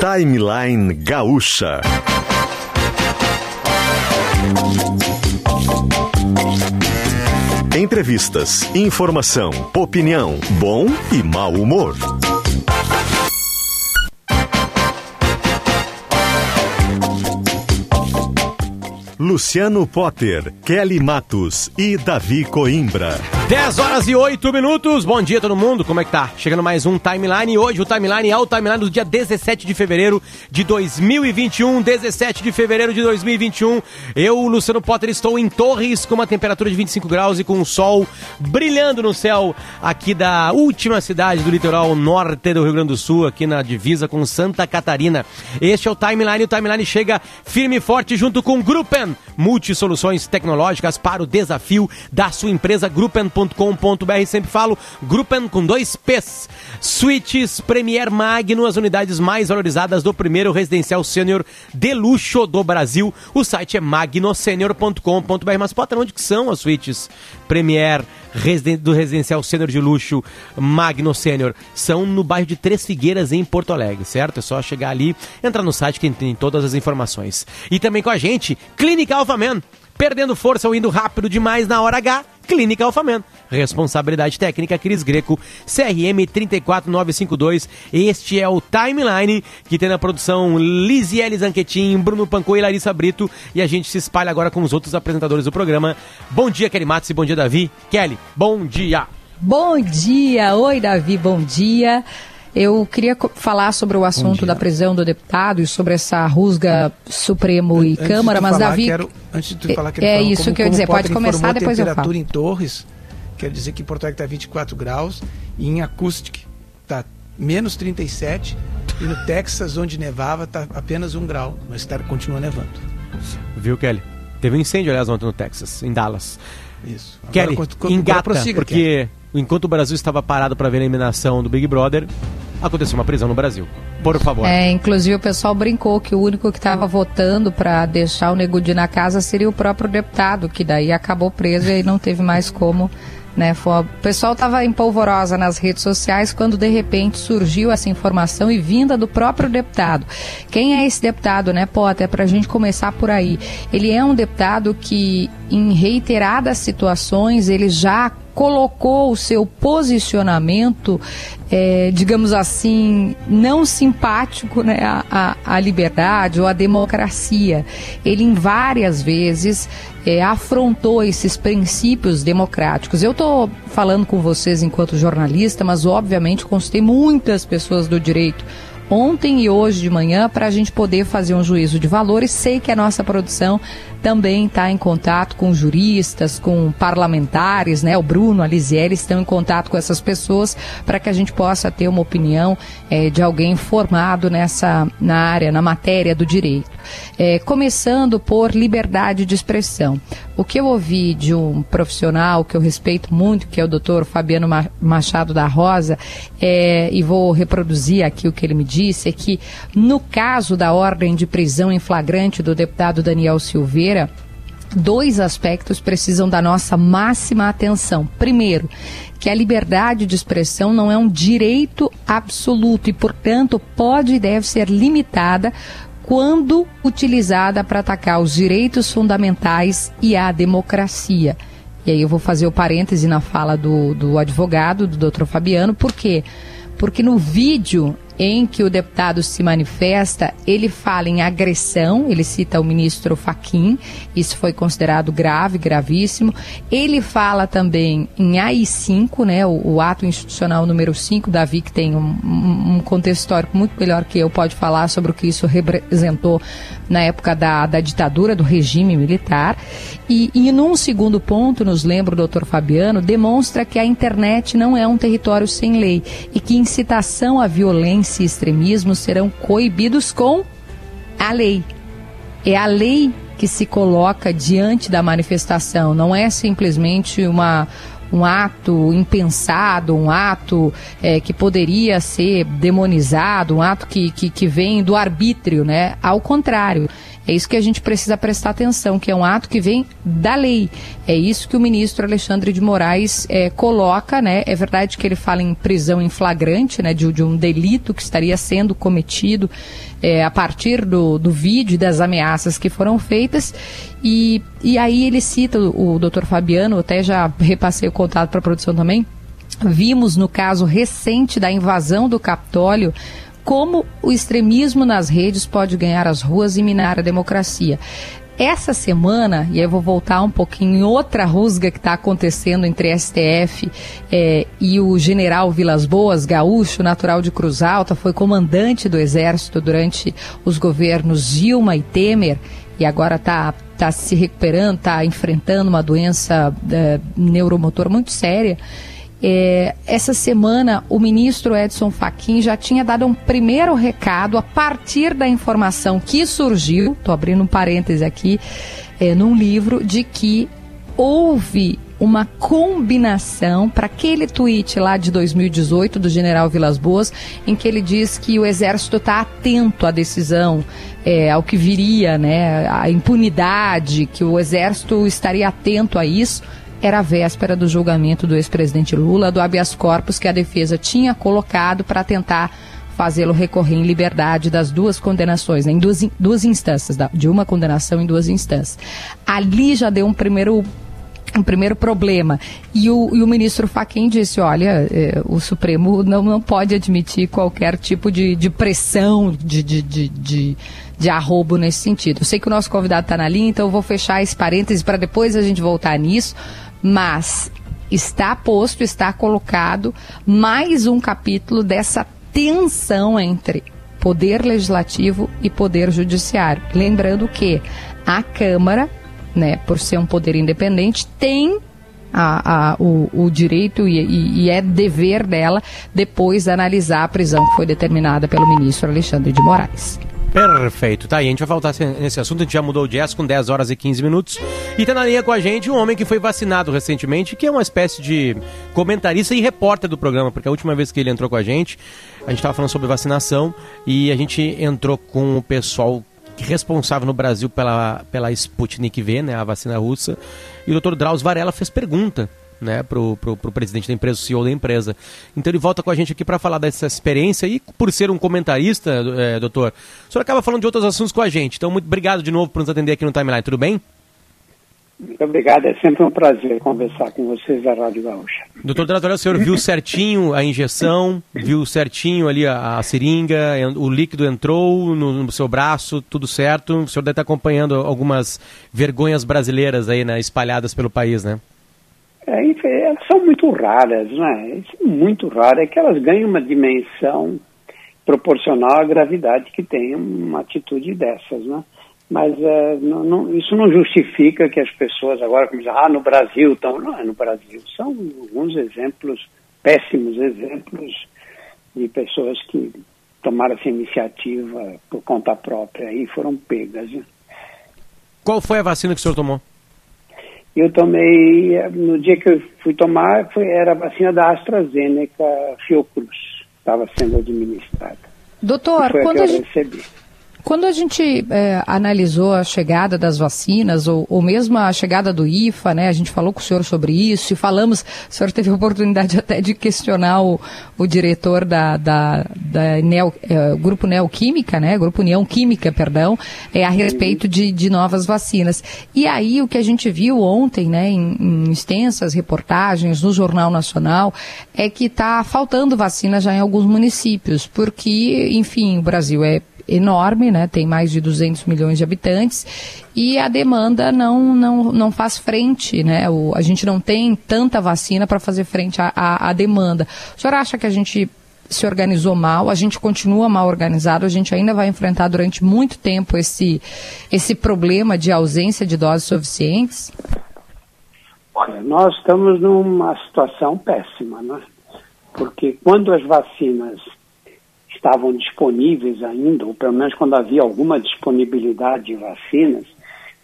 Timeline Gaúcha. Entrevistas, informação, opinião, bom e mau humor. Luciano Potter, Kelly Matos e Davi Coimbra. 10 horas e 8 minutos. Bom dia, todo mundo. Como é que tá? Chegando mais um timeline. Hoje o timeline é o timeline do dia 17 de fevereiro de 2021. 17 de fevereiro de 2021. Eu, Luciano Potter, estou em Torres com uma temperatura de 25 graus e com o sol brilhando no céu aqui da última cidade do litoral norte do Rio Grande do Sul, aqui na divisa com Santa Catarina. Este é o timeline. O timeline chega firme e forte junto com Gruppen multisoluções tecnológicas para o desafio da sua empresa, gruppen.com.br. Sempre falo, Gruppen com dois P's. Suítes Premier Magno, as unidades mais valorizadas do primeiro residencial sênior de luxo do Brasil. O site é magnosenior.com.br. Mas, Potter, onde que são as suítes Premier do residencial sênior de luxo Magno Sênior? São no bairro de Três Figueiras, em Porto Alegre, certo? É só chegar ali, entrar no site que tem todas as informações. E também com a gente, Clínica Alphaman. Perdendo força ou indo rápido demais na hora H, Clínica Alphaman. Responsabilidade técnica Cris Greco, CRM 34952. Este é o Timeline, que tem na produção Lisiele Zanquetin, Bruno Pancô e Larissa Brito. E a gente se espalha agora com os outros apresentadores do programa. Bom dia, Kelly Matos e bom dia, Davi. Kelly, bom dia. Bom dia, oi Davi, bom dia. Eu queria falar sobre o assunto da prisão do deputado e sobre essa rusga Supremo e antes Câmara, mas falar, Davi. Quero, antes de tu falar, quero é falar isso como, que eu ia dizer. Pode começar, a depois eu falo. temperatura em Torres, quer dizer que em Porto Alegre está 24 graus, e em Acoustic está menos 37, e no Texas, onde nevava, está apenas 1 grau, mas tá, continua nevando. Viu, Kelly? Teve um incêndio, aliás, ontem no Texas, em Dallas. Isso. Agora, Kelly, quando- engata, prossiga, porque enquanto o Brasil estava parado para ver a eliminação do Big Brother, aconteceu uma prisão no Brasil. Por favor. É, inclusive o pessoal brincou que o único que estava votando para deixar o Negudi na casa seria o próprio deputado, que daí acabou preso e aí não teve mais como. Né, foi, o pessoal estava em polvorosa nas redes sociais quando de repente surgiu essa informação e vinda do próprio deputado. Quem é esse deputado, né, Potter? Para a gente começar por aí. Ele é um deputado que, em reiteradas situações, ele já colocou o seu posicionamento, eh, digamos assim, não simpático né, à, à- liberdade ou à democracia. Ele, em várias vezes, eh, afrontou esses princípios democráticos. Eu estou falando com vocês enquanto jornalista, mas, obviamente, consultei muitas pessoas do direito ontem e hoje de manhã para a gente poder fazer um juízo de valores. Sei que a nossa produção também está em contato com juristas, com parlamentares, né? O Bruno, a Lisiele estão em contato com essas pessoas para que a gente possa ter uma opinião eh, de alguém formado nessa na área, na matéria do direito. Eh, começando por liberdade de expressão. O que eu ouvi de um profissional que eu respeito muito, que é o doutor Fabiano Ma- Machado da Rosa, é, e vou reproduzir aqui o que ele me disse, é que no caso da ordem de prisão em flagrante do deputado Daniel Silveira, dois aspectos precisam da nossa máxima atenção. Primeiro, que a liberdade de expressão não é um direito absoluto e, portanto, pode e deve ser limitada quando utilizada para atacar os direitos fundamentais e a democracia. E aí eu vou fazer o parêntese na fala do, do advogado, do doutor Fabiano, por quê? Porque no vídeo em que o deputado se manifesta, ele fala em agressão, ele cita o ministro Faquim, isso foi considerado grave, gravíssimo. Ele fala também em AI5, né, o, o ato institucional número 5, Davi, que tem um, um, contexto histórico muito melhor que eu, pode falar sobre o que isso representou na época da, da ditadura, do regime militar. E, e num segundo ponto, nos lembra o doutor Fabiano, demonstra que a internet não é um território sem lei e que incitação à violência e extremismo serão coibidos com a lei. É a lei que se coloca diante da manifestação, não é simplesmente uma, um ato impensado, um ato é, que poderia ser demonizado, um ato que, que, que vem do arbítrio, né? Ao contrário, É isso que a gente precisa prestar atenção, que é um ato que vem da lei. É isso que o ministro Alexandre de Moraes é, coloca, né? É verdade que ele fala em prisão em flagrante, né? De, de um delito que estaria sendo cometido é, a partir do, do vídeo das ameaças que foram feitas. E, e aí ele cita o, o doutor Fabiano, até já repassei o contato para a produção também. Vimos no caso recente da invasão do Capitólio como o extremismo nas redes pode ganhar as ruas e minar a democracia. Essa semana, e eu vou voltar um pouquinho em outra rusga que está acontecendo entre STF é, e o general Vilas Boas, gaúcho, natural de Cruz Alta, foi comandante do Exército durante os governos Dilma e Temer e agora está tá se recuperando, está enfrentando uma doença é, neuromotor muito séria. É, essa semana, o ministro Edson Fachin já tinha dado um primeiro recado a partir da informação que surgiu, estou abrindo um parêntese aqui, é, num livro, de que houve uma combinação para aquele tweet lá de 2018 do general Vilas Boas, em que ele diz que o exército está atento à decisão, é, ao que viria, né, a impunidade, que o exército estaria atento a isso era a véspera do julgamento do ex-presidente Lula, do habeas corpus que a defesa tinha colocado para tentar fazê-lo recorrer em liberdade das duas condenações, né, em duas, duas instâncias, de uma condenação em duas instâncias. Ali já deu um primeiro um primeiro problema. E o, e o ministro Fachin disse, olha, eh, o Supremo não, não pode admitir qualquer tipo de, de pressão, de, de, de, de, de arrobo nesse sentido. Eu sei que o nosso convidado está na linha, então eu vou fechar esse parêntese para depois a gente voltar nisso mas está posto, está colocado mais um capítulo dessa tensão entre poder legislativo e poder judiciário. Lembrando que a Câmara, né, por ser um poder independente, tem a, a, o, o, direito e, e, e, é dever dela depois analisar a prisão que foi determinada pelo ministro Alexandre de Moraes. Perfeito. Tá aí, a gente vai voltar nesse assunto. A gente já mudou o jazz com 10 horas e 15 minutos. E tá na linha com a gente um homem que foi vacinado recentemente, que é uma espécie de comentarista e repórter do programa, porque a última vez que ele entrou com a gente, a gente estava falando sobre vacinação e a gente entrou com o pessoal responsável no Brasil pela, pela Sputnik V, né, a vacina russa. E o Dr. Drauzio Varela fez pergunta né, pro, pro, pro presidente da empresa, o CEO da empresa. Então ele volta com a gente aqui para falar dessa experiência e por ser um comentarista, é, doutor, o senhor acaba falando de outros assuntos com a gente. Então muito obrigado de novo por nos atender aqui no Timeline, tudo bem? Muito obrigado, é sempre um prazer conversar com vocês da Rádio Gaúcha. Doutor Dratorel, o senhor viu certinho a injeção, viu certinho ali a, a seringa, o líquido entrou no, no, seu braço, tudo certo. O senhor deve estar acompanhando algumas vergonhas brasileiras aí, né, espalhadas pelo país, né? É, elas são muito raras, né? É muito raro, é que elas ganham uma dimensão proporcional à gravidade que tem uma atitude dessas, né? Mas é, não, não, isso não justifica que as pessoas agora dizem, ah, no Brasil estão. Não é no Brasil. São alguns exemplos, péssimos exemplos, de pessoas que tomaram essa iniciativa por conta própria e foram pegas. Né? Qual foi a vacina que o senhor tomou? Eu tomei, no dia que eu fui tomar, foi, era a vacina da AstraZeneca Fiocruz, estava sendo administrada. Doutor, quando a, a gente... recebi. Quando a gente é, analisou a chegada das vacinas, ou, ou, mesmo a chegada do IFA, né, a gente falou com o senhor sobre isso e falamos, o senhor teve a oportunidade até de questionar o, o diretor da, da, da Neo, é, Grupo Neoquímica, né, Grupo União Química, perdão, é, a respeito de, de novas vacinas. E aí o que a gente viu ontem, né, em, em extensas reportagens no Jornal Nacional, é que está faltando vacina já em alguns municípios, porque, enfim, o Brasil é enorme, né? Tem mais de 200 milhões de habitantes e a demanda não, não, não faz frente, né? O, a gente não tem tanta vacina para fazer frente à demanda. O senhor acha que a gente se organizou mal, a gente continua mal organizado, a gente ainda vai enfrentar durante muito tempo esse, esse problema de ausência de doses suficientes? Olha, nós estamos numa situação péssima, né? Porque quando as vacinas estavam disponíveis ainda, ou pelo menos quando havia alguma disponibilidade de vacinas,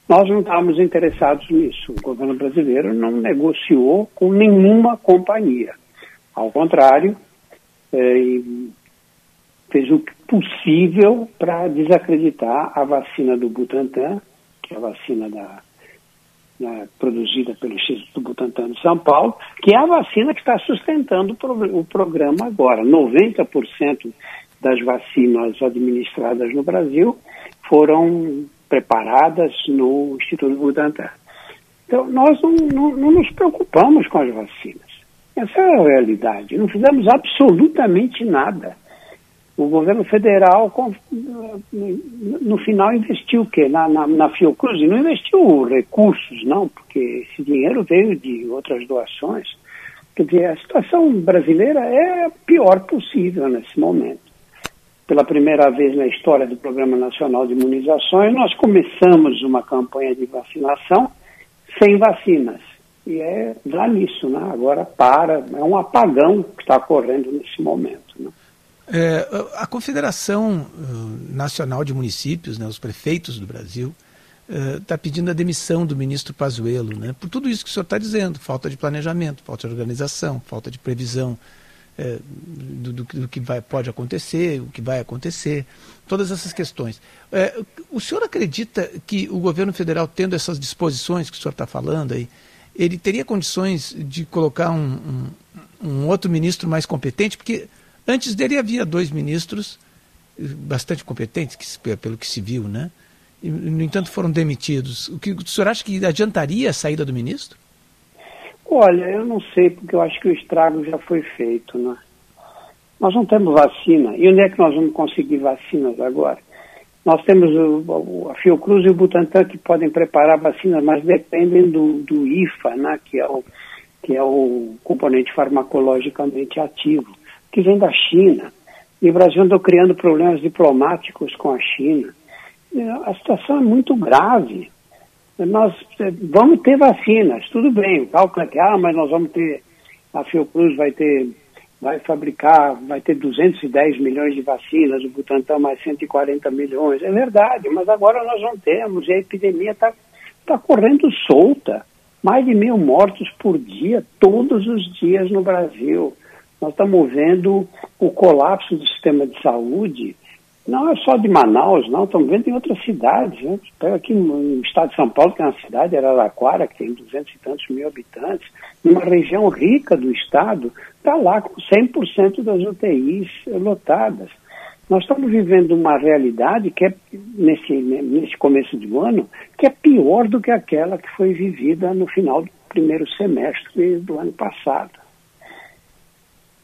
nós não estávamos interessados nisso. O governo brasileiro não negociou com nenhuma companhia. Ao contrário, é, fez o possível para desacreditar a vacina do Butantan, que é a vacina da, da, produzida pelo Instituto Butantan de São Paulo, que é a vacina que está sustentando o, pro, o programa agora. 90% das vacinas administradas no Brasil foram preparadas no Instituto Butantan. Então, nós não, não, não nos preocupamos com as vacinas. Essa é a realidade. Não fizemos absolutamente nada. O governo federal, no final, investiu o quê? Na, na, na Fiocruz? Não investiu recursos, não, porque esse dinheiro veio de outras doações. Quer dizer, a situação brasileira é a pior possível nesse momento. Pela primeira vez na história do Programa Nacional de Imunizações, nós começamos uma campanha de vacinação sem vacinas. E é lá nisso, né? Agora para, é um apagão que está ocorrendo nesse momento. Né? É, a Confederação uh, Nacional de Municípios, né, os prefeitos do Brasil, está uh, pedindo a demissão do ministro Pazuello, né, por tudo isso que o senhor está dizendo, falta de planejamento, falta de organização, falta de previsão é, do, do, do, que vai, pode acontecer, o que vai acontecer, todas essas questões. É, o senhor acredita que o governo federal, tendo essas disposições que o senhor está falando aí, ele teria condições de colocar um, um, um, outro ministro mais competente, porque antes dele havia dois ministros eh, bastante competentes, que, pelo que se viu, né? E, no entanto, foram demitidos. O que o senhor acha que adiantaria a saída do ministro? Olha, eu não sei, porque eu acho que o estrago já foi feito, né? Nós não temos vacina. E onde é que nós vamos conseguir vacinas agora? Nós temos o, a Fiocruz e o Butantan que podem preparar vacinas, mas dependem do, do IFA, né, que, é o, que é o componente farmacologicamente ativo, que vem da China. E o Brasil andou criando problemas diplomáticos com a China. A situação é muito grave. Nós eh, vamos ter vacinas, tudo bem. O cálculo é que, ah, mas nós vamos ter, a Fiocruz vai ter vai fabricar, vai ter 210 milhões de vacinas, o Butantan mais 140 milhões. É verdade, mas agora nós não temos e a epidemia está tá correndo solta. Mais de mil mortos por dia, todos os dias no Brasil. Nós estamos vendo o colapso do sistema de saúde não é só de Manaus, não, estamos vendo em outras cidades. Né? Pega aqui no estado de São Paulo, que é uma cidade, Araraquara, que tem duzentos e tantos mil habitantes, numa região rica do estado, está lá com 100% das UTIs lotadas. Nós estamos vivendo uma realidade que é, nesse, nesse começo do ano, que é pior do que aquela que foi vivida no final do primeiro semestre do ano passado.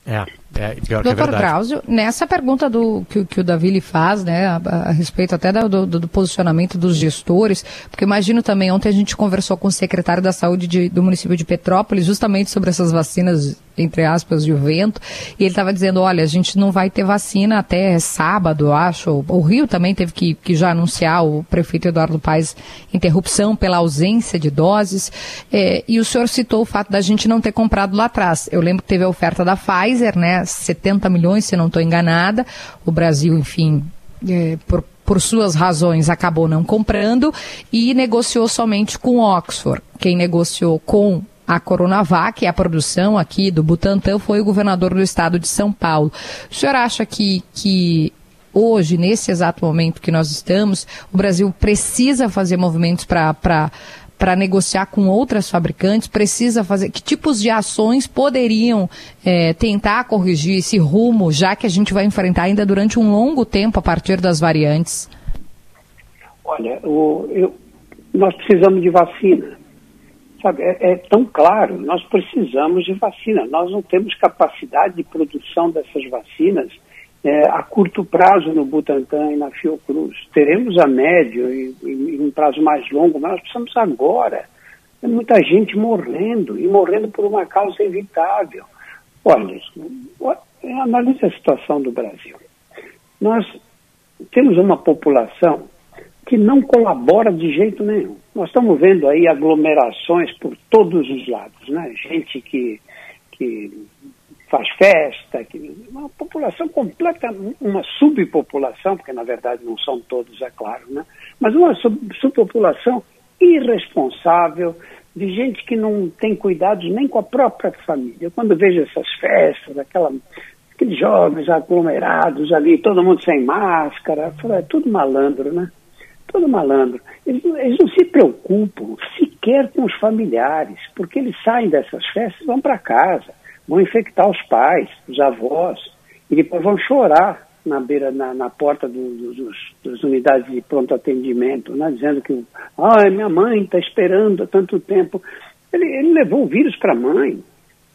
É, é pior Doutor que é Drauzio, nessa pergunta do, que, que o Davi lhe faz, né, a, a respeito até do, do, do, posicionamento dos gestores, porque imagino também, ontem a gente conversou com o secretário da Saúde de, do município de Petrópolis, justamente sobre essas vacinas, entre aspas, de vento, e ele estava dizendo, olha, a gente não vai ter vacina até sábado, acho, o Rio também teve que, que já anunciar, o prefeito Eduardo Paes, interrupção pela ausência de doses, é, e o senhor citou o fato da gente não ter comprado lá atrás. Eu lembro que teve a oferta da Pfizer, né, 70 milhões, se não estou enganada. O Brasil, enfim, é, por, por suas razões, acabou não comprando e negociou somente com Oxford. Quem negociou com a Coronavac, a produção aqui do Butantan, foi o governador do estado de São Paulo. O senhor acha que, que hoje, nesse exato momento que nós estamos, o Brasil precisa fazer movimentos para para negociar com outras fabricantes, precisa fazer. Que tipos de ações poderiam é, tentar corrigir esse rumo, já que a gente vai enfrentar ainda durante um longo tempo a partir das variantes? Olha, o, eu, nós precisamos de vacina. Sabe, é, é, tão claro, nós precisamos de vacina. Nós não temos capacidade de produção dessas vacinas é, a curto prazo no Butantan e na Fiocruz. Teremos a médio e, e, um prazo mais longo, mas nós precisamos agora. Tem muita gente morrendo e morrendo por uma causa evitável. Olha, analise a situação do Brasil. Nós temos uma população que não colabora de jeito nenhum. Nós estamos vendo aí aglomerações por todos os lados, né? Gente que, que faz festa, que, uma população completa, uma subpopulação, porque na verdade não são todos, é claro, né? mas uma sub, subpopulação irresponsável, de gente que não tem cuidados nem com a própria família. Quando vejo essas festas, aquela, aqueles jovens aglomerados ali, todo mundo sem máscara, é tudo malandro, né? Tudo malandro. Eles, eles não se preocupam sequer com os familiares, porque eles saem dessas festas e vão para casa, vão infectar os pais, os avós, e depois vão chorar na beira, na, na porta do, do, dos, unidades de pronto atendimento, né, dizendo que, ah, minha mãe está esperando há tanto tempo. Ele, ele levou o vírus para a mãe.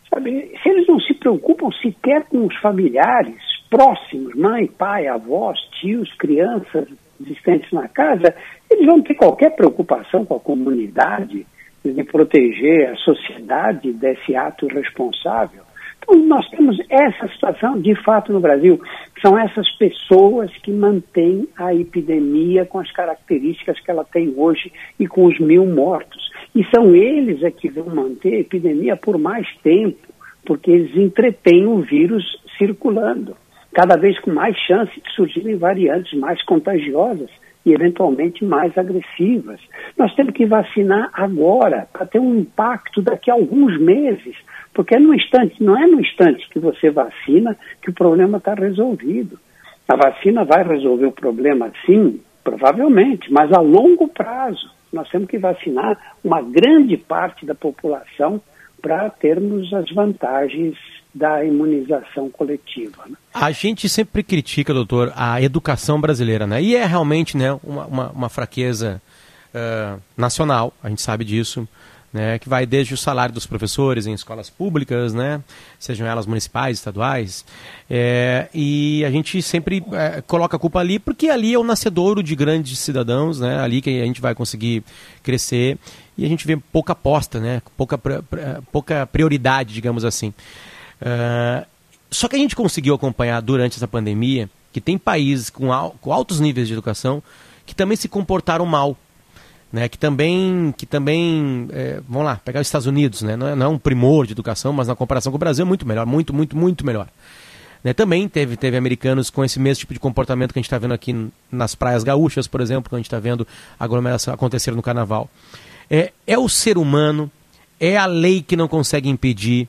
Sabe? Se eles não se preocupam sequer com os familiares próximos, mãe, pai, avós, tios, crianças existentes na casa, eles vão ter qualquer preocupação com a comunidade de proteger a sociedade desse ato irresponsável. Então, nós temos essa situação de fato no Brasil. São essas pessoas que mantêm a epidemia com as características que ela tem hoje e com os mil mortos. E são eles é que vão manter a epidemia por mais tempo, porque eles entretêm o vírus circulando, cada vez com mais chance de surgirem variantes mais contagiosas e eventualmente mais agressivas. Nós temos que vacinar agora para ter um impacto daqui a alguns meses, porque é no instante, não é no instante que você vacina que o problema está resolvido. A vacina vai resolver o problema, sim, provavelmente, mas a longo prazo. Nós temos que vacinar uma grande parte da população para termos as vantagens da imunização coletiva. Né? A gente sempre critica, doutor, a educação brasileira, né? E é realmente né, uma, uma, uma fraqueza uh, nacional, a gente sabe disso. Né, que vai desde o salário dos professores em escolas públicas, né, sejam elas municipais, estaduais, é, e a gente sempre é, coloca a culpa ali, porque ali é o nascedouro de grandes cidadãos, né, ali que a gente vai conseguir crescer, e a gente vê pouca aposta, né, pouca, pouca prioridade, digamos assim. Uh, só que a gente conseguiu acompanhar durante essa pandemia que tem países com, al com altos níveis de educação que também se comportaram mal. Né, que também, que também é, vamos lá, pegar os Estados Unidos, né, não, é, não é um primor de educação, mas na comparação com o Brasil é muito melhor, muito, muito, muito melhor. Né, também teve, teve americanos com esse mesmo tipo de comportamento que a gente está vendo aqui nas praias gaúchas, por exemplo, que a gente está vendo aglomeração acontecer no carnaval. É, é o ser humano, é a lei que não consegue impedir,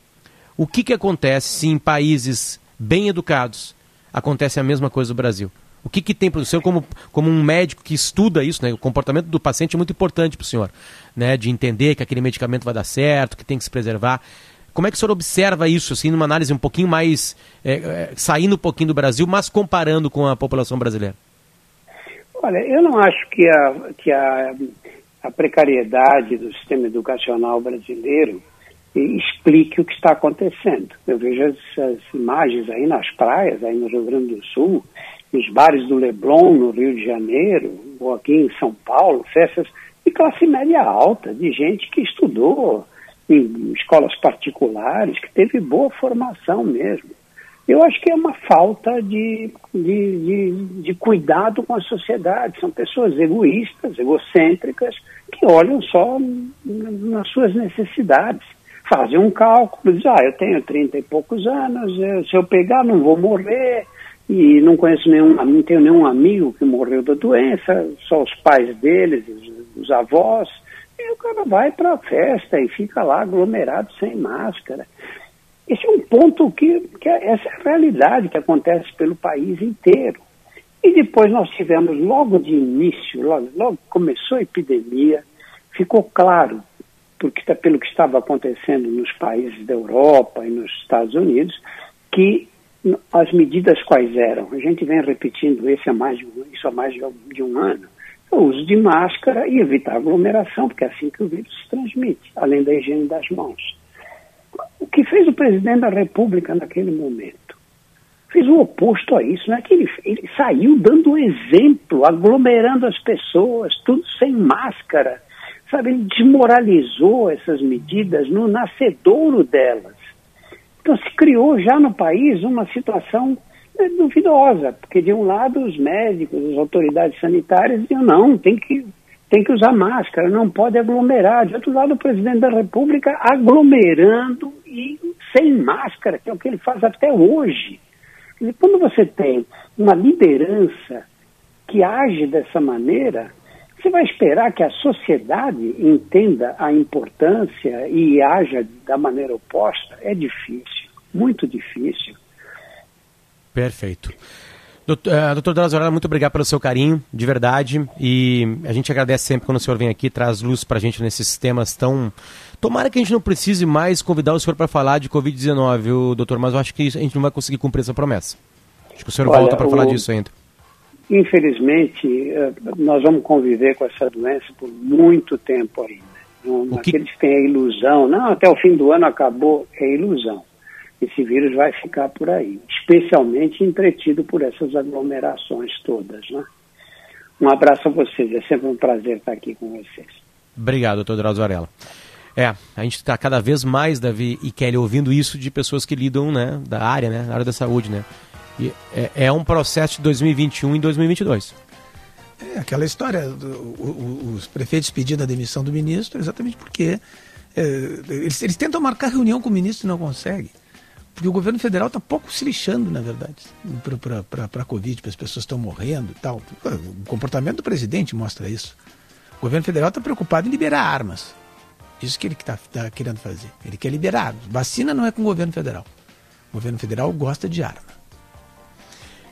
o que, que acontece se em países bem educados acontece a mesma coisa no Brasil? O que, que tem para o senhor, como, como um médico que estuda isso, né? o comportamento do paciente é muito importante para o senhor, né? de entender que aquele medicamento vai dar certo, que tem que se preservar. Como é que o senhor observa isso, assim, numa análise um pouquinho mais, é, é, saindo um pouquinho do Brasil, mas comparando com a população brasileira? Olha, eu não acho que a, que a, a precariedade do sistema educacional brasileiro explique o que está acontecendo. Eu vejo essas imagens aí nas praias, aí no Rio Grande do Sul, nos bares do Leblon, no Rio de Janeiro, ou aqui em São Paulo, festas de classe média alta, de gente que estudou em escolas particulares, que teve boa formação mesmo. Eu acho que é uma falta de, de, de, de cuidado com a sociedade. São pessoas egoístas, egocêntricas, que olham só nas suas necessidades fazem um cálculo, dizem, ah, eu tenho 30 e poucos anos, se eu pegar não vou morrer, e não conheço nenhum, não tenho nenhum amigo que morreu da doença, só os pais deles, os, os avós, e o cara vai para a festa e fica lá aglomerado sem máscara. Esse é um ponto que, que é, essa é a realidade que acontece pelo país inteiro. E depois nós tivemos, logo de início, logo, logo começou a epidemia, ficou claro porque, pelo que estava acontecendo nos países da Europa e nos Estados Unidos, que as medidas quais eram? A gente vem repetindo isso há mais de um, isso há mais de um ano. O uso de máscara e evitar aglomeração, porque é assim que o vírus se transmite, além da higiene das mãos. O que fez o presidente da República naquele momento? Fez o oposto a isso, não é que ele, ele saiu dando exemplo, aglomerando as pessoas, tudo sem máscara Sabe, ele desmoralizou essas medidas no nascedouro delas. Então se criou já no país uma situação né, duvidosa, porque de um lado os médicos, as autoridades sanitárias diziam não, tem que, tem que usar máscara, não pode aglomerar. De outro lado o presidente da República aglomerando e sem máscara, que é o que ele faz até hoje. Quando você tem uma liderança que age dessa maneira, você vai esperar que a sociedade entenda a importância e haja da maneira oposta? É difícil, muito difícil. Perfeito. Doutor, uh, doutor muito obrigado pelo seu carinho, de verdade. E a gente agradece sempre quando o senhor vem aqui, traz luz para a gente nesses temas tão. Tomara que a gente não precise mais convidar o senhor para falar de Covid-19, doutor, mas eu acho que a gente não vai conseguir cumprir essa promessa. Acho que o senhor Olha, volta para falar disso ainda. Infelizmente, eh, nós vamos conviver com essa doença por muito tempo ainda. Não, que... Aqueles que têm a ilusão, não, até o fim do ano acabou, é ilusão. Esse vírus vai ficar por aí, especialmente entretido por essas aglomerações todas. Né? Um abraço a vocês, é sempre um prazer estar aqui com vocês. Obrigado, doutor Drauzio Varela. É, a gente está cada vez mais, Davi e Kelly, ouvindo isso de pessoas que lidam né, da área, né, da área da saúde, né? E é, é um processo de 2021 e 2022. É aquela história, do, o, os prefeitos pedindo a demissão do ministro, exatamente porque é, eles, eles, tentam marcar reunião com o ministro e não conseguem. Porque o governo federal está pouco se lixando, na verdade, para a Covid, para as pessoas estão morrendo e tal. O comportamento do presidente mostra isso. O governo federal está preocupado em liberar armas. Isso que ele está tá querendo fazer. Ele quer liberar. Vacina não é com o governo federal. O governo federal gosta de arma.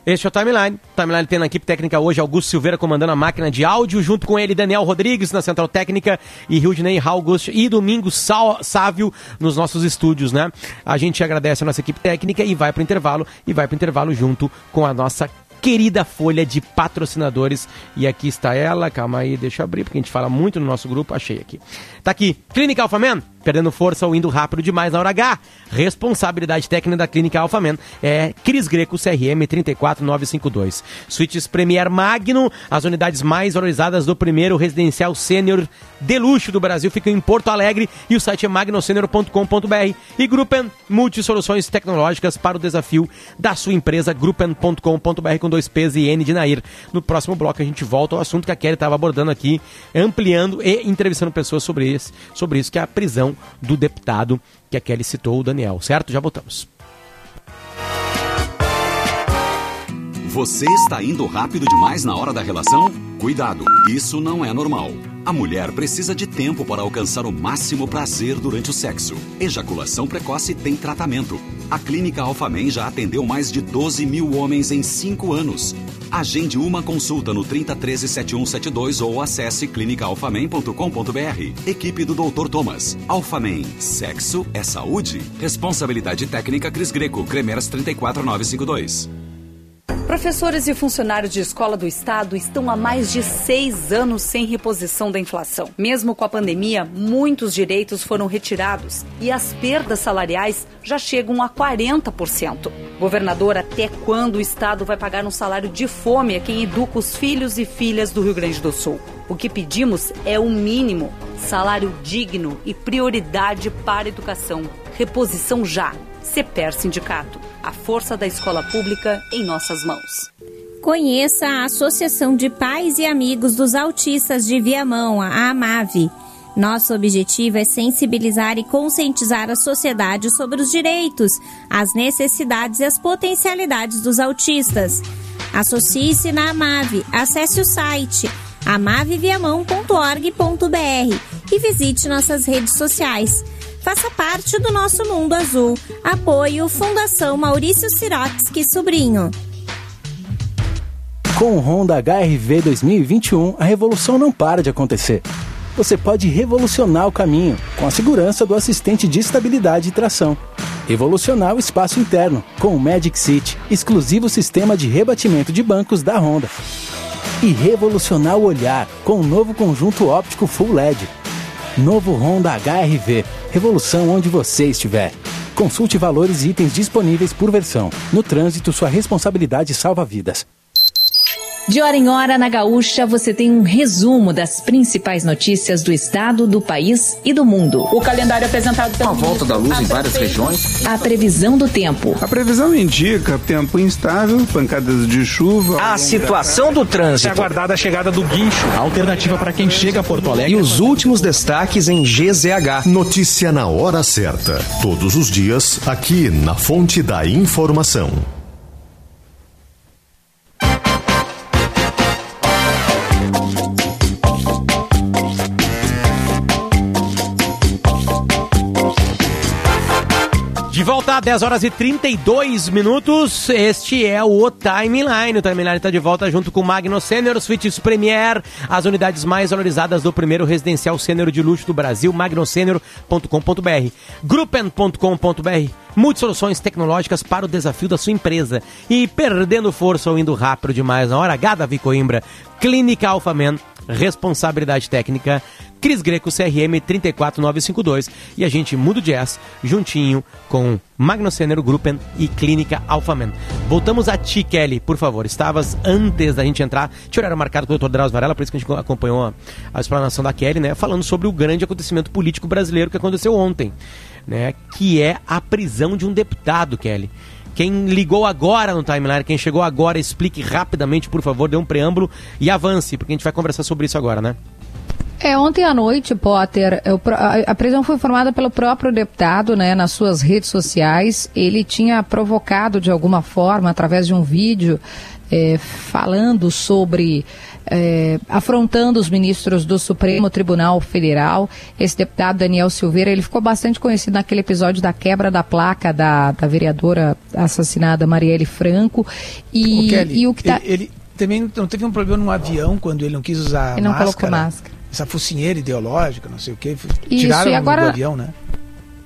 Este é o Timeline. Timeline tem na equipe técnica hoje Augusto Silveira comandando a máquina de áudio, junto com ele Daniel Rodrigues na central técnica e Rildney August e Domingos Sávio nos nossos estúdios, né? A gente agradece a nossa equipe técnica e vai para o intervalo e vai para o intervalo junto com a nossa querida folha de patrocinadores. E aqui está ela, calma aí, deixa eu abrir, porque a gente fala muito no nosso grupo, achei aqui. Tá aqui, Clínica Alphaman, perdendo força ou indo rápido demais na hora H. Responsabilidade técnica da Clínica Alphaman é Cris Greco CRM 34952. Suítes Premier Magno, as unidades mais valorizadas do primeiro residencial sênior de luxo do Brasil ficam em Porto Alegre e o site é magnosenior.com.br e Gruppen Multisoluções Tecnológicas para o desafio da sua empresa gruppen.com.br com dois P's e N de Nair. No próximo bloco a gente volta ao assunto que a Kelly estava abordando aqui, ampliando e entrevistando pessoas sobre isso, sobre isso que é a prisão do deputado que a Kelly citou, o Daniel, certo? Já voltamos. Você está indo rápido demais na hora da relação? Cuidado, isso não é normal. A mulher precisa de tempo para alcançar o máximo prazer durante o sexo. Ejaculação precoce tem tratamento. A Clínica Alfamen já atendeu mais de 12 mil homens em 5 anos. Agende uma consulta no 3013 7172 ou acesse clinicaalfamen.com.br. Equipe do Dr. Thomas. Alfamen. Sexo é saúde. Responsabilidade técnica Cris Greco. Cremeras 34952. Professores e funcionários de escola do estado estão há mais de seis anos sem reposição da inflação. Mesmo com a pandemia, muitos direitos foram retirados e as perdas salariais já chegam a 40%. Governador, até quando o estado vai pagar um salário de fome a quem educa os filhos e filhas do Rio Grande do Sul? O que pedimos é o mínimo: salário digno e prioridade para a educação. Reposição já. CEPER Sindicato a força da escola pública em nossas mãos. Conheça a Associação de Pais e Amigos dos Autistas de Viamão, a AMAVE. Nosso objetivo é sensibilizar e conscientizar a sociedade sobre os direitos, as necessidades e as potencialidades dos autistas. Associe-se na AMAVE, acesse o site amaveviamão.org.br e visite nossas redes sociais. Faça parte do nosso mundo azul. Apoio Fundação Maurício Sirotsky Sobrinho. Com o Honda HRV 2021, a revolução não para de acontecer. Você pode revolucionar o caminho com a segurança do assistente de estabilidade e tração. Revolucionar o espaço interno com o Magic City, exclusivo sistema de rebatimento de bancos da Honda. E revolucionar o olhar com o novo conjunto óptico Full LED. Novo Honda HRV Revolução onde você estiver. Consulte valores e itens disponíveis por versão. No trânsito, sua responsabilidade salva vidas. De hora em hora, na Gaúcha, você tem um resumo das principais notícias do estado, do país e do mundo. O calendário apresentado pelo. A volta da luz em várias regiões. A previsão do tempo. A previsão indica tempo instável, pancadas de chuva. A situação do trânsito. É aguardada a chegada do guincho. A alternativa para quem chega a Porto Alegre. E os últimos destaques em GZH. Notícia na hora certa. Todos os dias, aqui na Fonte da Informação. Volta lá, 10 horas e 32 minutos. Este é o Timeline. O Timeline está de volta junto com Magno Senior Suites Premier, as unidades mais valorizadas do primeiro residencial sênior de luxo do Brasil, magnosenior.com.br, gruppen.com.br, multisoluções tecnológicas para o desafio da sua empresa. E perdendo força ou indo rápido demais na hora H, Davi Coimbra, Clínica Alphaman, responsabilidade técnica, Cris Greco CRM 34952 e a gente muda o jazz juntinho com Magno Sênero Gruppen e Clínica Alphaman. Voltamos a ti, Kelly, por favor. Estavas antes da gente entrar, tinha horário marcado com o Dr. Drauzio Varela, por isso que a gente acompanhou a, a explanação da Kelly, né, falando sobre o grande acontecimento político brasileiro que aconteceu ontem, né, que é a prisão de um deputado, Kelly. Quem ligou agora no timeline, quem chegou agora, explique rapidamente, por favor, dê um preâmbulo e avance, porque a gente vai conversar sobre isso agora, né? É, ontem à noite, Potter, eu, a, prisão foi formada pelo próprio deputado, né, nas suas redes sociais. Ele tinha provocado de alguma forma, através de um vídeo, é, falando sobre é, afrontando os ministros do Supremo Tribunal Federal. Esse deputado Daniel Silveira, ele ficou bastante conhecido naquele episódio da quebra da placa da, da vereadora assassinada Marielle Franco. E, Kelly, e o que tá... ele, ele também não teve um problema no avião quando ele não quis usar ele não máscara. colocou máscara. Essa focinheira ideológica, não sei o que, Isso, tiraram e agora... do avião, né?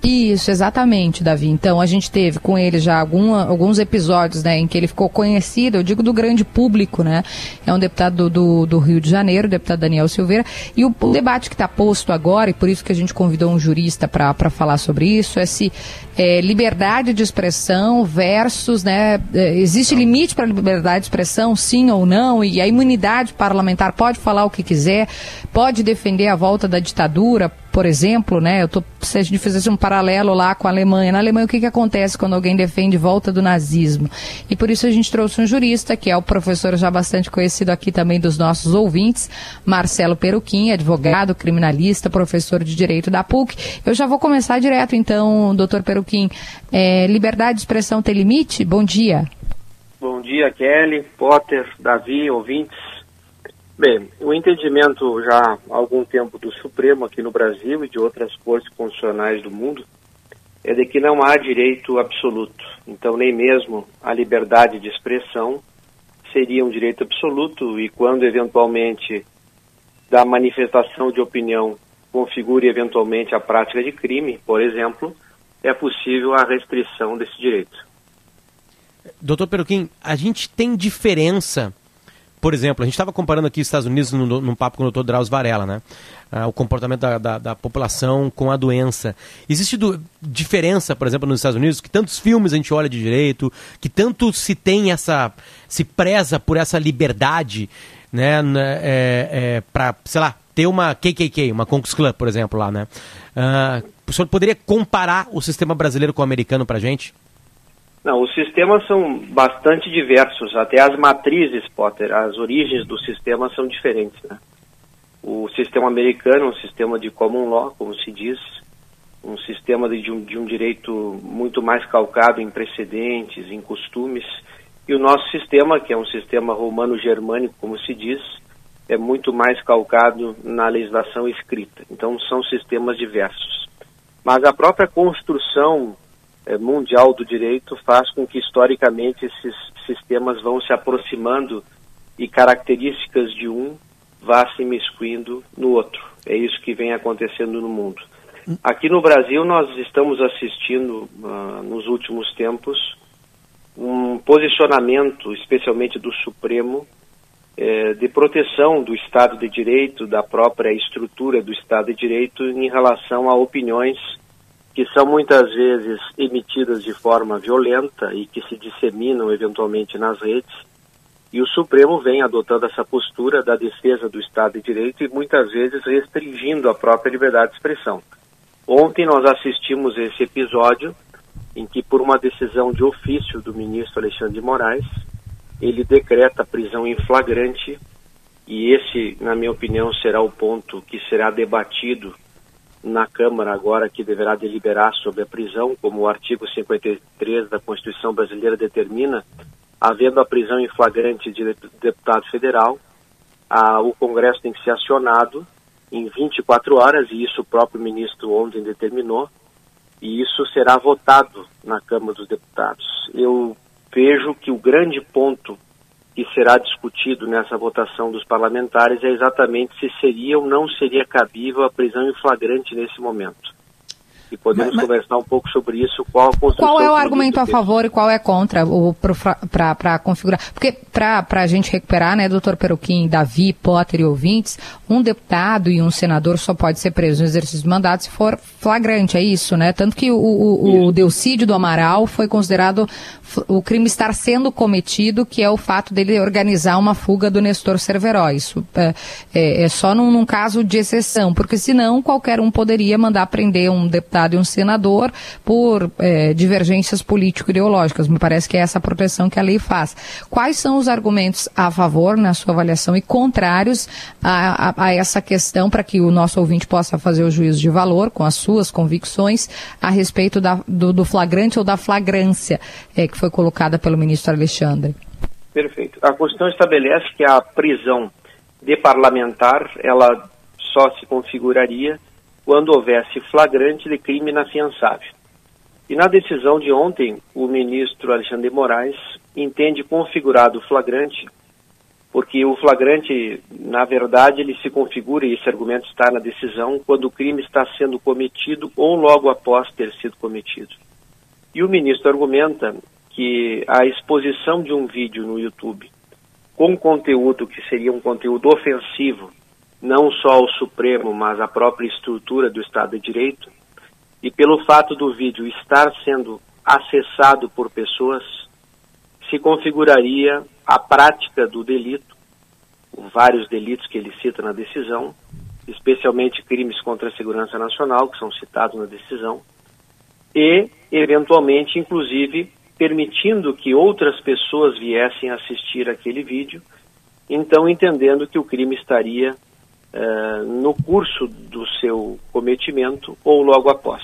Isso, exatamente, Davi. Então, a gente teve com ele já alguma, alguns episódios né, em que ele ficou conhecido, eu digo do grande público, né? É um deputado do, do, do Rio de Janeiro, deputado Daniel Silveira. E o, o debate que está posto agora, e por isso que a gente convidou um jurista para falar sobre isso, é se é, liberdade de expressão versus, né? É, existe limite para liberdade de expressão, sim ou não? E a imunidade parlamentar pode falar o que quiser, pode defender a volta da ditadura, por exemplo, né? Eu tô, se a gente fizesse um paralelo lá com a Alemanha, na Alemanha o que, que acontece quando alguém defende volta do nazismo? E por isso a gente trouxe um jurista, que é o professor já bastante conhecido aqui também dos nossos ouvintes, Marcelo Peruquim, advogado, criminalista, professor de Direito da PUC. Eu já vou começar direto então, doutor Peruquim. É, liberdade de expressão tem limite? Bom dia. Bom dia, Kelly, Potter, Davi, ouvintes. Bem, o entendimento já há algum tempo do Supremo aqui no Brasil e de outras cortes constitucionais do mundo é de que não há direito absoluto. Então, nem mesmo a liberdade de expressão seria um direito absoluto e quando eventualmente da manifestação de opinião configure eventualmente a prática de crime, por exemplo, é possível a restrição desse direito. Doutor Peruquim, a gente tem diferença por exemplo, a gente estava comparando aqui os Estados Unidos num, num papo com o Dr. Drauzio Varela, né? Ah, o comportamento da, da, da, população com a doença. Existe do, diferença, por exemplo, nos Estados Unidos, que tantos filmes a gente olha de direito, que tanto se tem essa. se preza por essa liberdade, né? É, é, para, sei lá, ter uma KKK, uma Conquist Club, por exemplo, lá, né? Ah, o senhor poderia comparar o sistema brasileiro com o americano para gente? Não, os sistemas são bastante diversos, até as matrizes, Potter, as origens do sistema são diferentes. Né? O sistema americano um sistema de common law, como se diz, um sistema de um, de um direito muito mais calcado em precedentes, em costumes, e o nosso sistema, que é um sistema romano-germânico, como se diz, é muito mais calcado na legislação escrita. Então, são sistemas diversos. Mas a própria construção mundial do direito faz com que historicamente esses sistemas vão se aproximando e características de um vá se miscuindo no outro. É isso que vem acontecendo no mundo. Aqui no Brasil nós estamos assistindo uh, nos últimos tempos um posicionamento, especialmente do Supremo, eh, de proteção do Estado de Direito, da própria estrutura do Estado de Direito em relação a opiniões que são muitas vezes emitidas de forma violenta e que se disseminam eventualmente nas redes. E o Supremo vem adotando essa postura da defesa do Estado de Direito e muitas vezes restringindo a própria liberdade de expressão. Ontem nós assistimos esse episódio em que, por uma decisão de ofício do ministro Alexandre de Moraes, ele decreta prisão em flagrante e esse, na minha opinião, será o ponto que será debatido na Câmara agora que deverá deliberar sobre a prisão, como o artigo 53 da Constituição Brasileira determina, havendo a prisão em flagrante de deputado federal, a, o Congresso tem que ser acionado em 24 horas, e isso o próprio ministro ontem determinou, E isso será votado na Câmara dos Deputados. Eu vejo que o grande ponto que será discutido nessa votação dos parlamentares é exatamente se seria ou não seria cabível a prisão em flagrante nesse momento e podemos mas, conversar um pouco sobre isso. Qual, qual é o argumento a favor e qual é contra para configurar? Porque para a gente recuperar, né, doutor Peruquim, Davi, Potter e ouvintes, um deputado e um senador só pode ser preso no exercício do mandato se for flagrante, é isso, né? Tanto que o, o, o Delcídio do Amaral foi considerado o crime estar sendo cometido, que é o fato dele organizar uma fuga do Nestor Cerveró. Isso é, é, é só num, num, caso de exceção, porque senão qualquer um poderia mandar prender um deputado e um senador por é, divergências político-ideológicas. Me parece que é essa proteção que a lei faz. Quais são os argumentos a favor, na sua avaliação, e contrários a, a, a essa questão, para que o nosso ouvinte possa fazer o juízo de valor com as suas convicções a respeito da, do, do, flagrante ou da flagrância é, que foi colocada pelo ministro Alexandre. Perfeito. A Constituição estabelece que a prisão de parlamentar ela só se configuraria quando houvesse flagrante de crime inafiançável. E na decisão de ontem, o ministro Alexandre de Moraes entende configurado o flagrante, porque o flagrante, na verdade, ele se configura, e esse argumento está na decisão, quando o crime está sendo cometido ou logo após ter sido cometido. E o ministro argumenta que a exposição de um vídeo no YouTube com conteúdo que seria um conteúdo ofensivo, não só ao Supremo, mas à própria estrutura do Estado de Direito, e pelo fato do vídeo estar sendo acessado por pessoas, se configuraria a prática do delito, vários delitos que ele cita na decisão, especialmente crimes contra a segurança nacional, que são citados na decisão, e, eventualmente, inclusive, permitindo que outras pessoas viessem assistir aquele vídeo, então entendendo que o crime estaria uh, no curso do seu cometimento ou logo após.